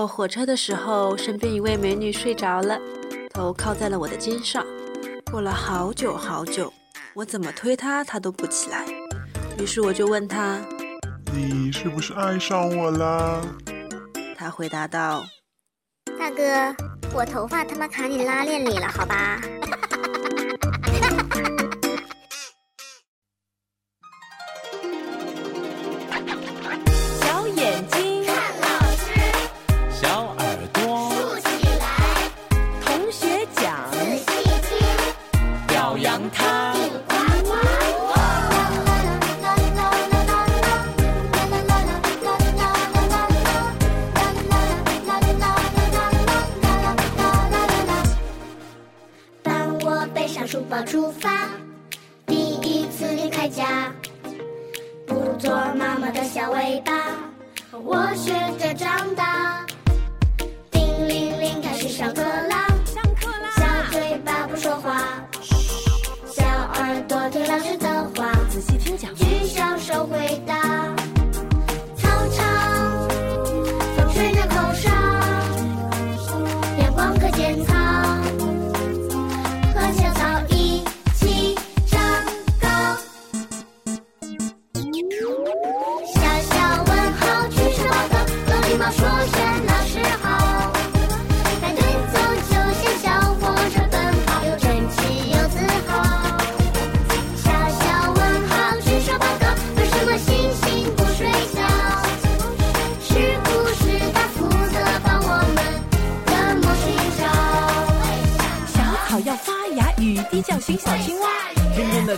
坐火车的时候，身边一位美女睡着了，头靠在了我的肩上。过了好久好久，我怎么推她，她都不起来。于是我就问她：“你是不是爱上我了？”她回答道：“大哥，我头发他妈卡你拉链里了，好吧？”书包出发，第一次离开家，不做妈妈的小尾巴，我学着长大。叮铃铃，开始上课啦！小嘴巴不说话，小耳朵听老师的话，仔细听讲，举小手回答。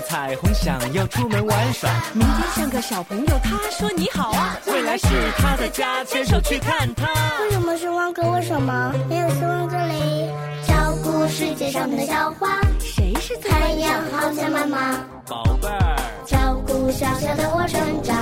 彩虹想要出门玩耍。明天像个小朋友，他说你好啊，未来是他的家，牵手去看他。为什么是汪哥？为什么没有希望这里？照顾世界上的小花，谁是太阳？好像妈妈，宝贝儿，照顾小小的我成长，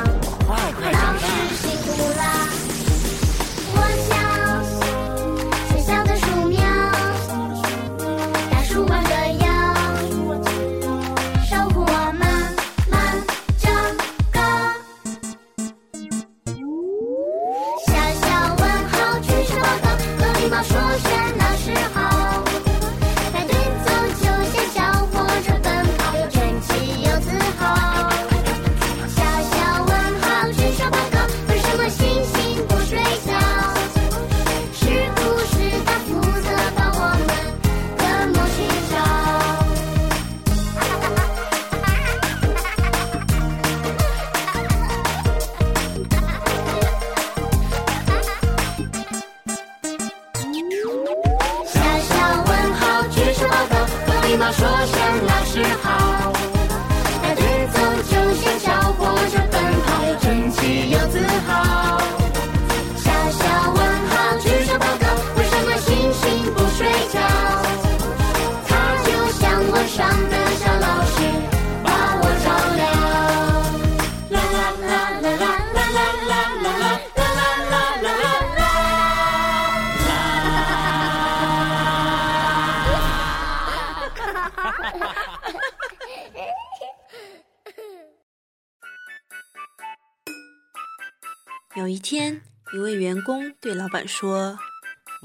天，一位员工对老板说：“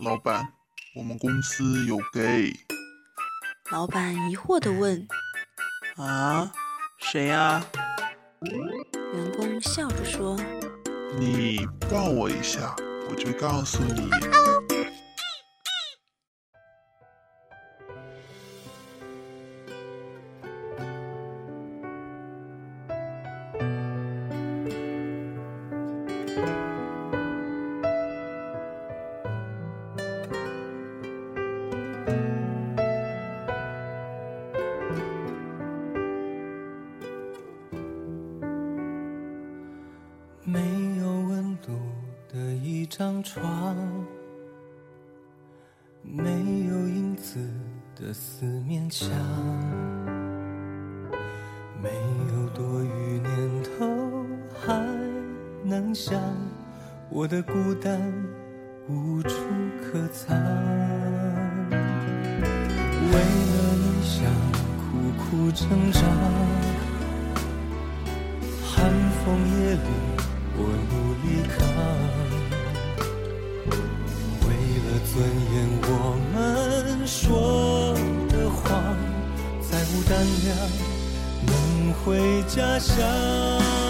老板，我们公司有 gay。”老板疑惑地问：“啊，谁啊？”员工笑着说：“你抱我一下，我就告诉你。”张床，没有影子的四面墙，没有多余念头，还能想我的孤单无处可藏。为了理想苦苦挣扎，寒风夜里我努力扛。为了尊严，我们说的谎，再无胆量能回家乡。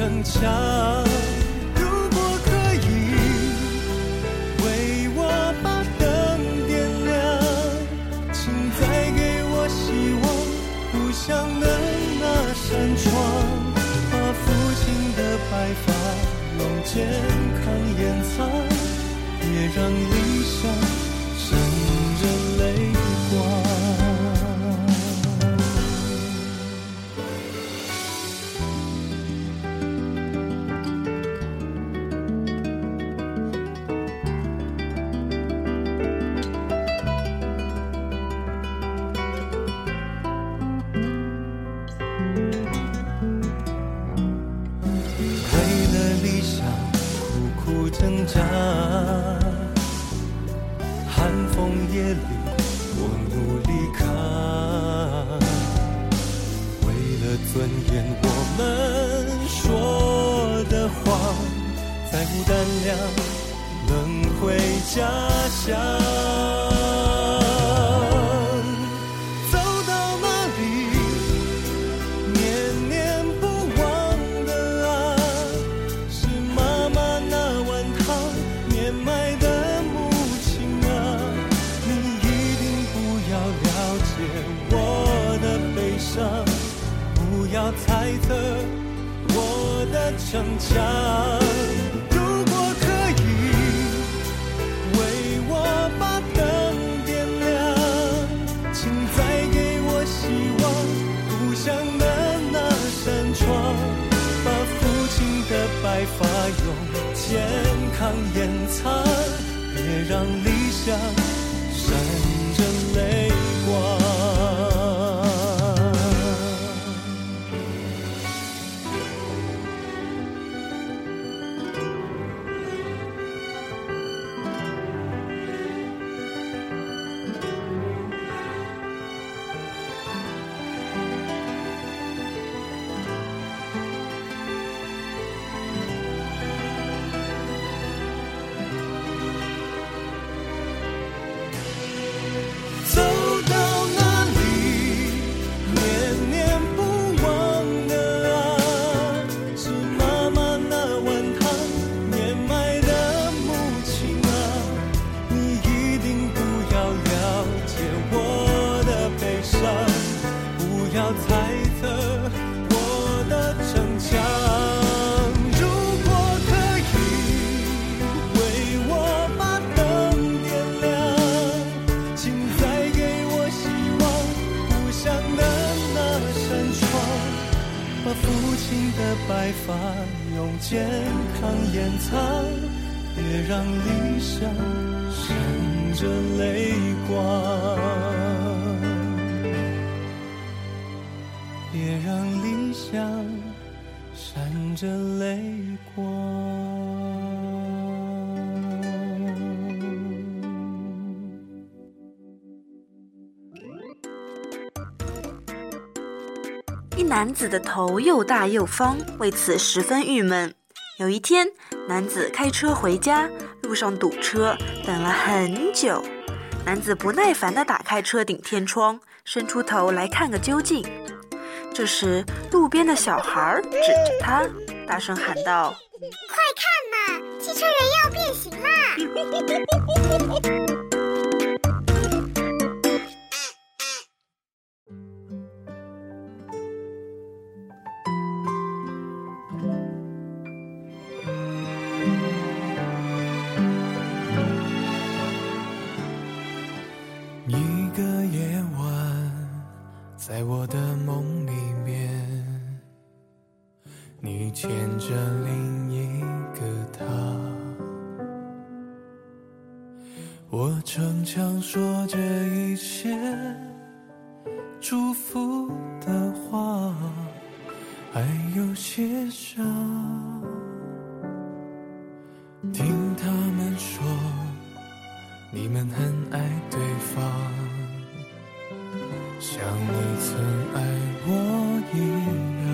逞强如果可以为我把灯点亮请再给我希望故乡的那扇窗把父亲的白发廊健康掩藏别让理想夜里我努力扛。为了尊严，我们说的谎，再无胆量能回家乡。悲伤，不要猜测我的逞强。如果可以，为我把灯点亮，请再给我希望。故乡的那扇窗，把父亲的白发用健康掩藏，别让理想闪白发用健康掩藏，别让理想闪着泪光。别让理想闪着泪光。男子的头又大又方，为此十分郁闷。有一天，男子开车回家，路上堵车，等了很久。男子不耐烦地打开车顶天窗，伸出头来看个究竟。这时，路边的小孩指着他，大声喊道快看呐，汽车人要变形啦！说着一些祝福的话还有些傻听他们说你们很爱对方像你曾爱我一样。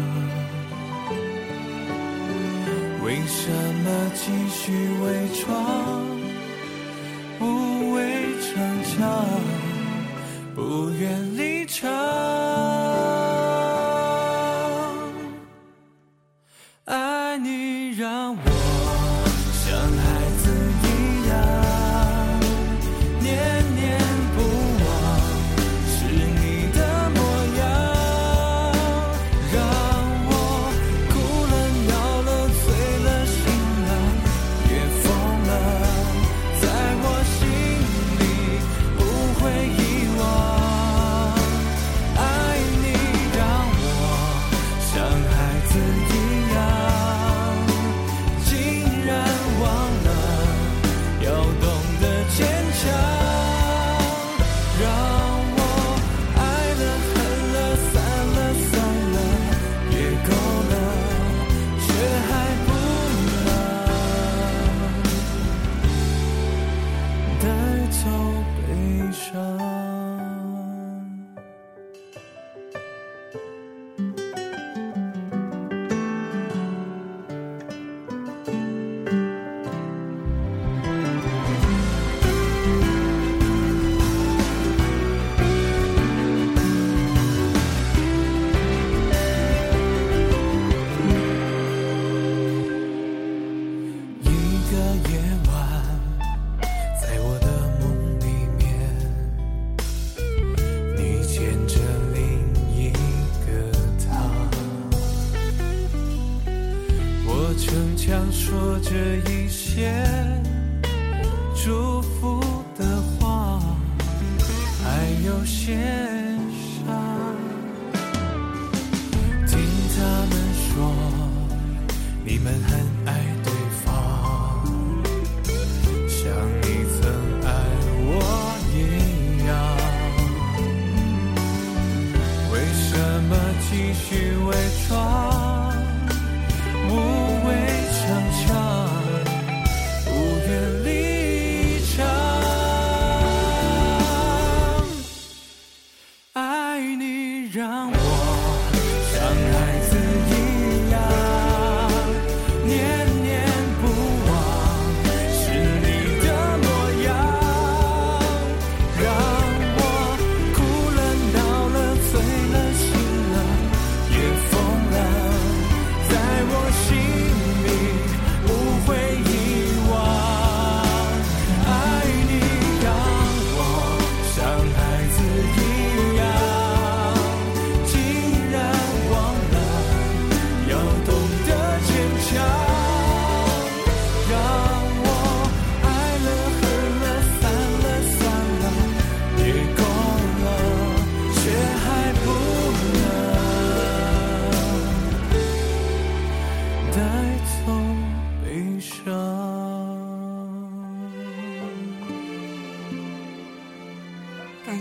为什么继续伪装？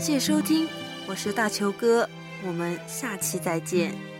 谢收听我是大球哥我们下期再见。